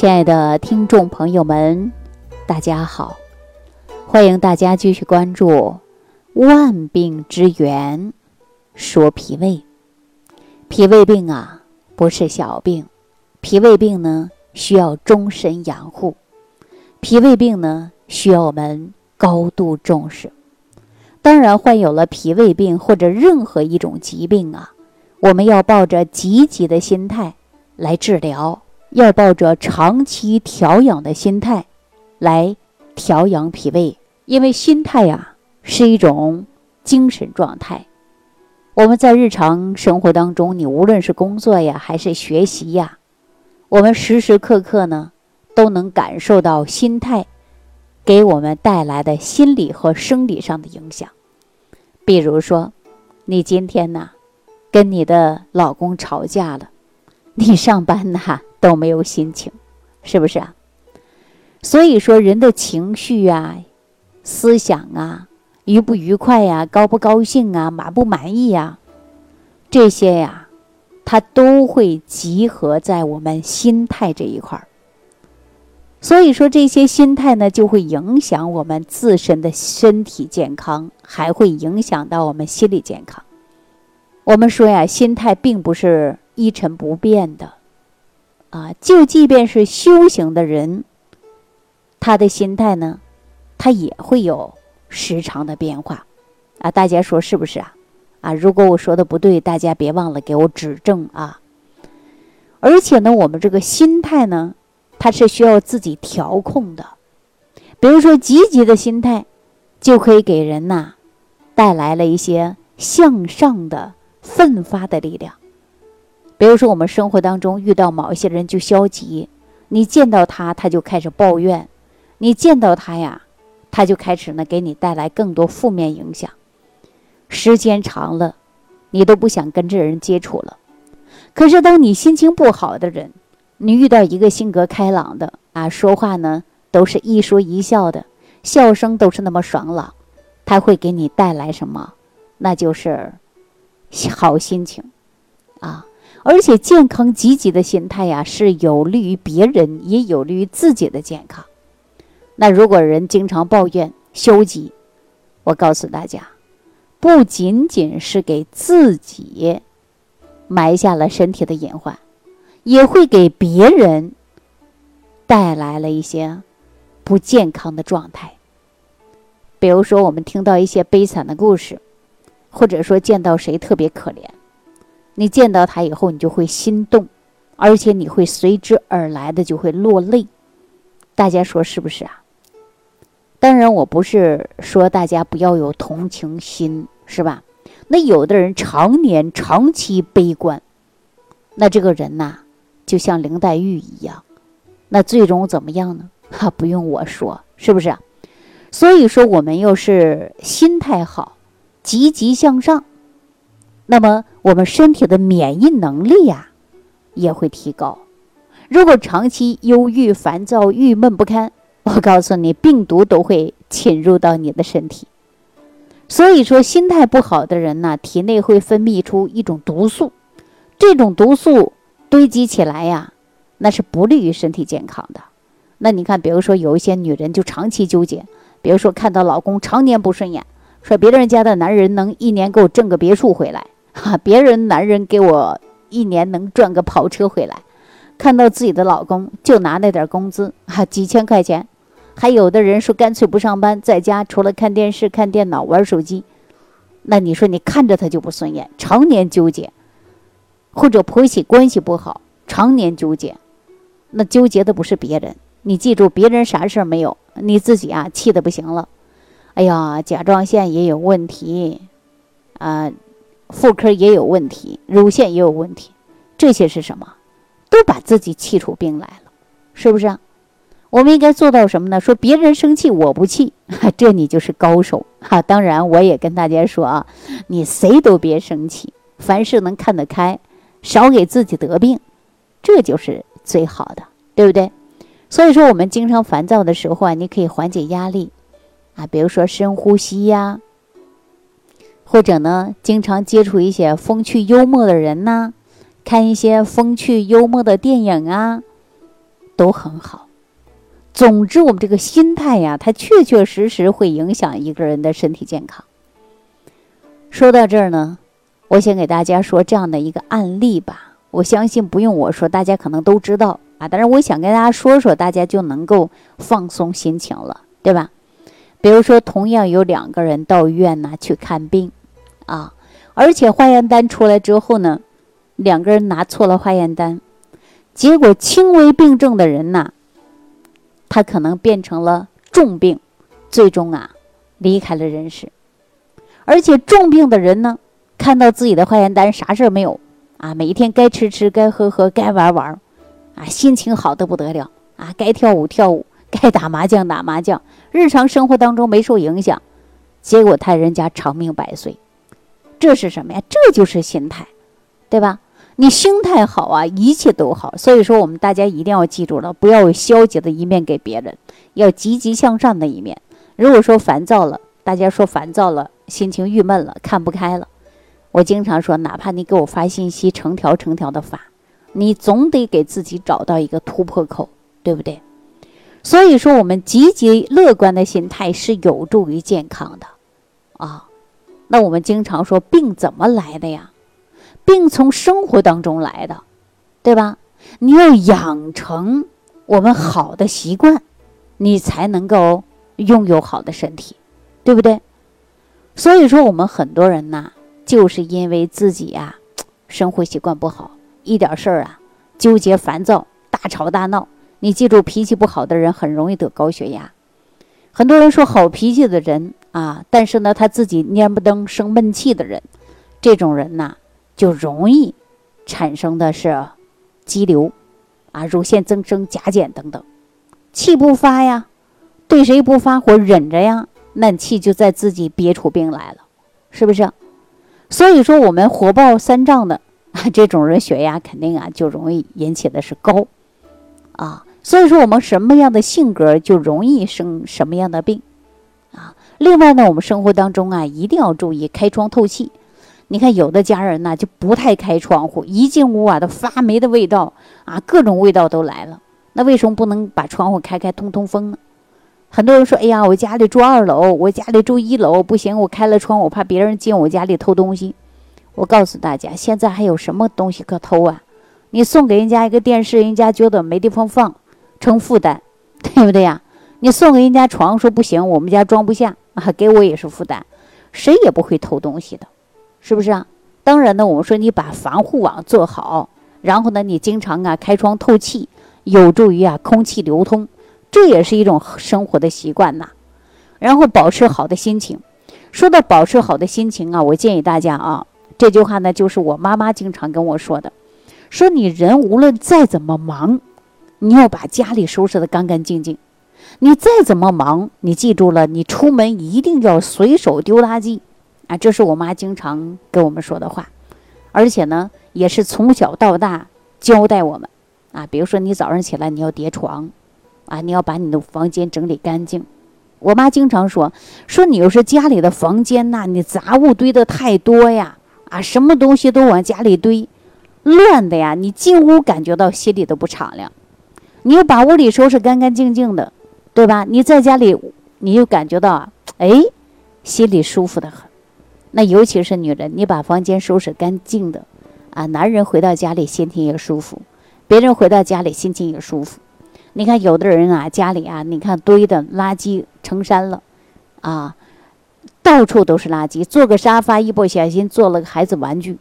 亲爱的听众朋友们，大家好！欢迎大家继续关注《万病之源》，说脾胃。脾胃病啊，不是小病，脾胃病呢需要终身养护，脾胃病呢需要我们高度重视。当然，患有了脾胃病或者任何一种疾病啊，我们要抱着积极的心态来治疗。要抱着长期调养的心态，来调养脾胃，因为心态呀是一种精神状态。我们在日常生活当中，你无论是工作呀，还是学习呀，我们时时刻刻呢都能感受到心态给我们带来的心理和生理上的影响。比如说，你今天呢跟你的老公吵架了，你上班呢？都没有心情，是不是啊？所以说，人的情绪啊、思想啊、愉不愉快呀、高不高兴啊、满不满意呀，这些呀，它都会集合在我们心态这一块儿。所以说，这些心态呢，就会影响我们自身的身体健康，还会影响到我们心理健康。我们说呀，心态并不是一成不变的。啊，就即便是修行的人，他的心态呢，他也会有时常的变化，啊，大家说是不是啊？啊，如果我说的不对，大家别忘了给我指正啊。而且呢，我们这个心态呢，它是需要自己调控的。比如说，积极的心态，就可以给人呐带来了一些向上的奋发的力量。比如说，我们生活当中遇到某一些人就消极，你见到他他就开始抱怨，你见到他呀，他就开始呢给你带来更多负面影响。时间长了，你都不想跟这人接触了。可是当你心情不好的人，你遇到一个性格开朗的啊，说话呢都是一说一笑的，笑声都是那么爽朗，他会给你带来什么？那就是好心情啊。而且健康积极的心态呀，是有利于别人，也有利于自己的健康。那如果人经常抱怨、消极，我告诉大家，不仅仅是给自己埋下了身体的隐患，也会给别人带来了一些不健康的状态。比如说，我们听到一些悲惨的故事，或者说见到谁特别可怜。你见到他以后，你就会心动，而且你会随之而来的就会落泪。大家说是不是啊？当然，我不是说大家不要有同情心，是吧？那有的人常年长期悲观，那这个人呐，就像林黛玉一样，那最终怎么样呢？哈，不用我说，是不是？所以说，我们要是心态好，积极向上。那么，我们身体的免疫能力呀，也会提高。如果长期忧郁、烦躁、郁闷不堪，我告诉你，病毒都会侵入到你的身体。所以说，心态不好的人呢，体内会分泌出一种毒素，这种毒素堆积起来呀，那是不利于身体健康的。那你看，比如说有一些女人就长期纠结，比如说看到老公常年不顺眼，说别人家的男人能一年给我挣个别墅回来。哈，别人男人给我一年能赚个跑车回来，看到自己的老公就拿那点工资，哈，几千块钱，还有的人说干脆不上班，在家除了看电视、看电脑、玩手机，那你说你看着他就不顺眼，常年纠结，或者婆媳关系不好，常年纠结，那纠结的不是别人，你记住，别人啥事儿没有，你自己啊气的不行了，哎呀，甲状腺也有问题，啊。妇科也有问题，乳腺也有问题，这些是什么？都把自己气出病来了，是不是啊？我们应该做到什么呢？说别人生气我不气，这你就是高手哈。当然，我也跟大家说啊，你谁都别生气，凡事能看得开，少给自己得病，这就是最好的，对不对？所以说，我们经常烦躁的时候啊，你可以缓解压力啊，比如说深呼吸呀。或者呢，经常接触一些风趣幽默的人呐，看一些风趣幽默的电影啊，都很好。总之，我们这个心态呀，它确确实实会影响一个人的身体健康。说到这儿呢，我先给大家说这样的一个案例吧。我相信不用我说，大家可能都知道啊。但是我想跟大家说说，大家就能够放松心情了，对吧？比如说，同样有两个人到医院呢去看病，啊，而且化验单出来之后呢，两个人拿错了化验单，结果轻微病症的人呢。他可能变成了重病，最终啊离开了人世。而且重病的人呢，看到自己的化验单，啥事儿没有啊，每一天该吃吃，该喝喝，该玩玩，啊，心情好的不得了啊，该跳舞跳舞，该打麻将打麻将，日常生活当中没受影响，结果他人家长命百岁，这是什么呀？这就是心态，对吧？你心态好啊，一切都好。所以说，我们大家一定要记住了，不要有消极的一面给别人，要积极向上的一面。如果说烦躁了，大家说烦躁了，心情郁闷了，看不开了，我经常说，哪怕你给我发信息，成条成条的发，你总得给自己找到一个突破口，对不对？所以说，我们积极乐观的心态是有助于健康的啊。那我们经常说，病怎么来的呀？病从生活当中来的，对吧？你要养成我们好的习惯，你才能够拥有好的身体，对不对？所以说，我们很多人呐，就是因为自己呀，生活习惯不好，一点事儿啊，纠结烦躁，大吵大闹。你记住，脾气不好的人很容易得高血压。很多人说好脾气的人啊，但是呢，他自己蔫不登、生闷气的人，这种人呐。就容易产生的是肌瘤啊、乳腺增生、甲减等等，气不发呀，对谁不发火，忍着呀，那气就在自己憋出病来了，是不是？所以说，我们火爆三丈的啊，这种人血压肯定啊就容易引起的是高啊。所以说，我们什么样的性格就容易生什么样的病。另外呢，我们生活当中啊一定要注意开窗透气。你看，有的家人呢就不太开窗户，一进屋啊都发霉的味道啊，各种味道都来了。那为什么不能把窗户开开通通风呢？很多人说：“哎呀，我家里住二楼，我家里住一楼，不行，我开了窗，我怕别人进我家里偷东西。”我告诉大家，现在还有什么东西可偷啊？你送给人家一个电视，人家觉得没地方放，成负担，对不对呀？你送给人家床，说不行，我们家装不下啊，给我也是负担，谁也不会偷东西的。是不是啊？当然呢，我们说你把防护网做好，然后呢，你经常啊开窗透气，有助于啊空气流通，这也是一种生活的习惯呐。然后保持好的心情。说到保持好的心情啊，我建议大家啊，这句话呢就是我妈妈经常跟我说的，说你人无论再怎么忙，你要把家里收拾得干干净净。你再怎么忙，你记住了，你出门一定要随手丢垃圾。啊，这是我妈经常跟我们说的话，而且呢，也是从小到大交代我们。啊，比如说你早上起来你要叠床，啊，你要把你的房间整理干净。我妈经常说，说你要是家里的房间呐，你杂物堆的太多呀，啊，什么东西都往家里堆，乱的呀，你进屋感觉到心里都不敞亮。你要把屋里收拾干干净净的，对吧？你在家里，你就感觉到啊，哎，心里舒服的很。那尤其是女人，你把房间收拾干净的，啊，男人回到家里心情也舒服，别人回到家里心情也舒服。你看有的人啊，家里啊，你看堆的垃圾成山了，啊，到处都是垃圾。坐个沙发一不小心坐了个孩子玩具，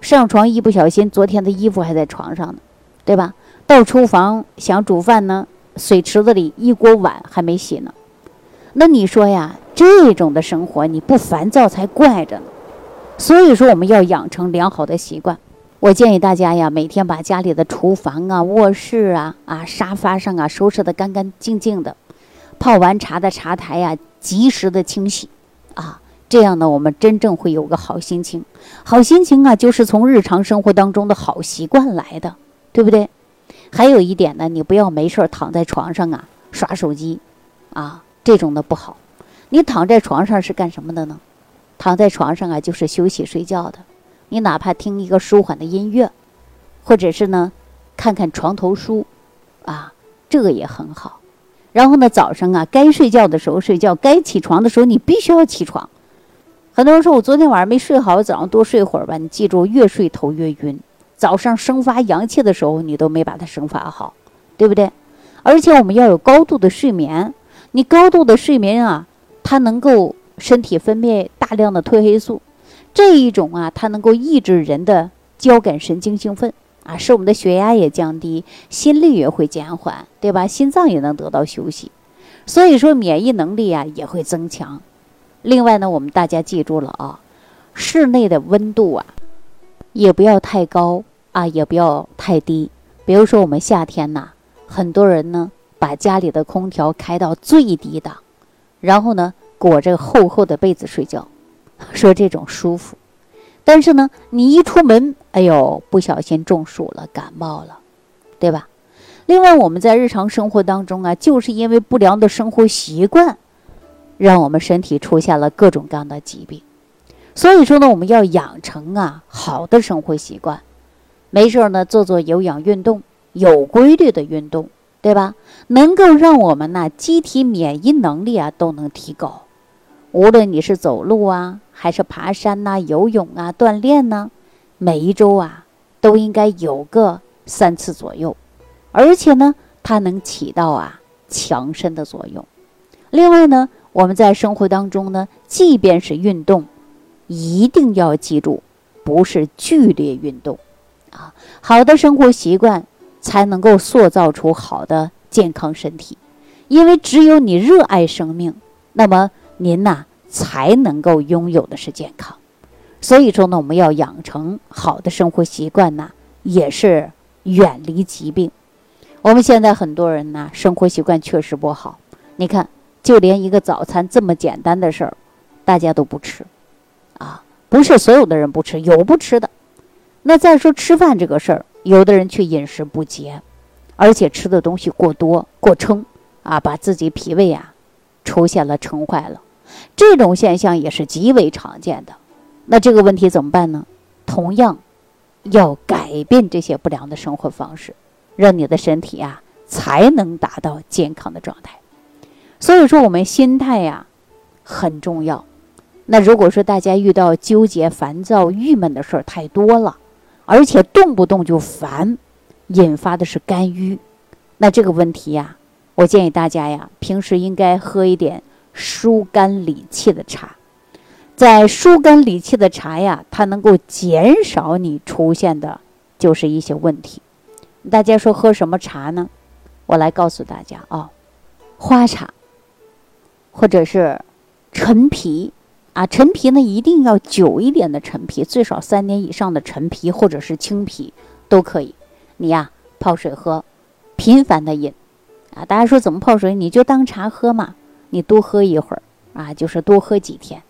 上床一不小心昨天的衣服还在床上呢，对吧？到厨房想煮饭呢，水池子里一锅碗还没洗呢。那你说呀？这种的生活你不烦躁才怪着呢，所以说我们要养成良好的习惯。我建议大家呀，每天把家里的厨房啊、卧室啊、啊沙发上啊收拾得干干净净的，泡完茶的茶台呀及时的清洗，啊，这样呢我们真正会有个好心情。好心情啊，就是从日常生活当中的好习惯来的，对不对？还有一点呢，你不要没事躺在床上啊耍手机，啊，这种的不好。你躺在床上是干什么的呢？躺在床上啊，就是休息睡觉的。你哪怕听一个舒缓的音乐，或者是呢，看看床头书，啊，这个也很好。然后呢，早上啊，该睡觉的时候睡觉，该起床的时候你必须要起床。很多人说我昨天晚上没睡好，早上多睡会儿吧。你记住，越睡头越晕。早上生发阳气的时候，你都没把它生发好，对不对？而且我们要有高度的睡眠。你高度的睡眠啊，它能够身体分泌大量的褪黑素，这一种啊，它能够抑制人的交感神经兴奋啊，使我们的血压也降低，心率也会减缓，对吧？心脏也能得到休息，所以说免疫能力啊也会增强。另外呢，我们大家记住了啊，室内的温度啊，也不要太高啊，也不要太低。比如说我们夏天呐，很多人呢。把家里的空调开到最低档，然后呢裹着厚厚的被子睡觉，说这种舒服。但是呢，你一出门，哎呦，不小心中暑了，感冒了，对吧？另外，我们在日常生活当中啊，就是因为不良的生活习惯，让我们身体出现了各种各样的疾病。所以说呢，我们要养成啊好的生活习惯，没事呢做做有氧运动，有规律的运动。对吧？能够让我们呢，机体免疫能力啊都能提高。无论你是走路啊，还是爬山呐、游泳啊、锻炼呢，每一周啊都应该有个三次左右。而且呢，它能起到啊强身的作用。另外呢，我们在生活当中呢，即便是运动，一定要记住，不是剧烈运动啊。好的生活习惯。才能够塑造出好的健康身体，因为只有你热爱生命，那么您呐才能够拥有的是健康。所以说呢，我们要养成好的生活习惯呐，也是远离疾病。我们现在很多人呢，生活习惯确实不好。你看，就连一个早餐这么简单的事儿，大家都不吃啊，不是所有的人不吃，有不吃的。那再说吃饭这个事儿。有的人却饮食不节，而且吃的东西过多过撑啊，把自己脾胃啊出现了撑坏了，这种现象也是极为常见的。那这个问题怎么办呢？同样要改变这些不良的生活方式，让你的身体啊才能达到健康的状态。所以说，我们心态呀很重要。那如果说大家遇到纠结、烦躁、郁闷的事儿太多了，而且动不动就烦，引发的是肝郁。那这个问题呀，我建议大家呀，平时应该喝一点疏肝理气的茶。在疏肝理气的茶呀，它能够减少你出现的，就是一些问题。大家说喝什么茶呢？我来告诉大家啊，花茶，或者是陈皮。啊，陈皮呢一定要久一点的陈皮，最少三年以上的陈皮或者是青皮都可以。你呀泡水喝，频繁的饮。啊，大家说怎么泡水？你就当茶喝嘛，你多喝一会儿啊，就是多喝几天。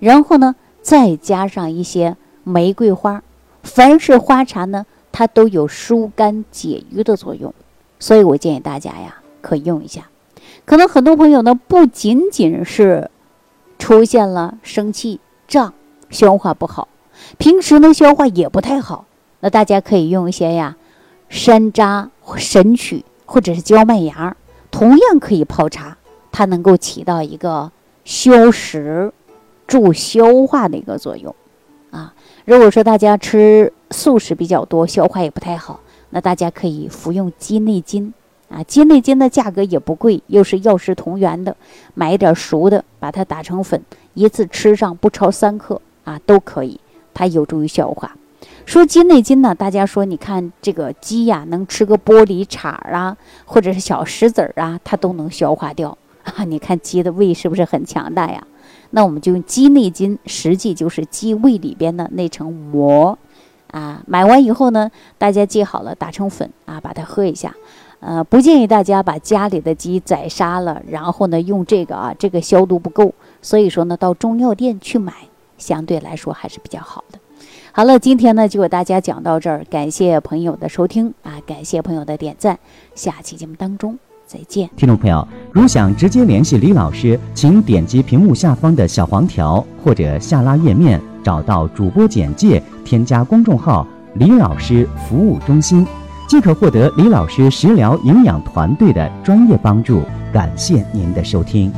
然后呢，再加上一些玫瑰花。凡是花茶呢，它都有疏肝解郁的作用，所以我建议大家呀可以用一下。可能很多朋友呢不仅仅是。出现了生气、胀、消化不好，平时呢消化也不太好，那大家可以用一些呀，山楂、神曲或者是焦麦芽，同样可以泡茶，它能够起到一个消食、助消化的一个作用。啊，如果说大家吃素食比较多，消化也不太好，那大家可以服用鸡内金。啊，鸡内金的价格也不贵，又是药食同源的，买一点熟的，把它打成粉，一次吃上不超三克啊，都可以，它有助于消化。说鸡内金呢，大家说你看这个鸡呀，能吃个玻璃碴啊，或者是小石子儿啊，它都能消化掉啊。你看鸡的胃是不是很强大呀？那我们就用鸡内金，实际就是鸡胃里边的那层膜啊。买完以后呢，大家记好了，打成粉啊，把它喝一下。呃，不建议大家把家里的鸡宰杀了，然后呢用这个啊，这个消毒不够，所以说呢到中药店去买，相对来说还是比较好的。好了，今天呢就给大家讲到这儿，感谢朋友的收听啊，感谢朋友的点赞，下期节目当中再见。听众朋友，如想直接联系李老师，请点击屏幕下方的小黄条或者下拉页面，找到主播简介，添加公众号“李老师服务中心”。即可获得李老师食疗营养团队的专业帮助。感谢您的收听。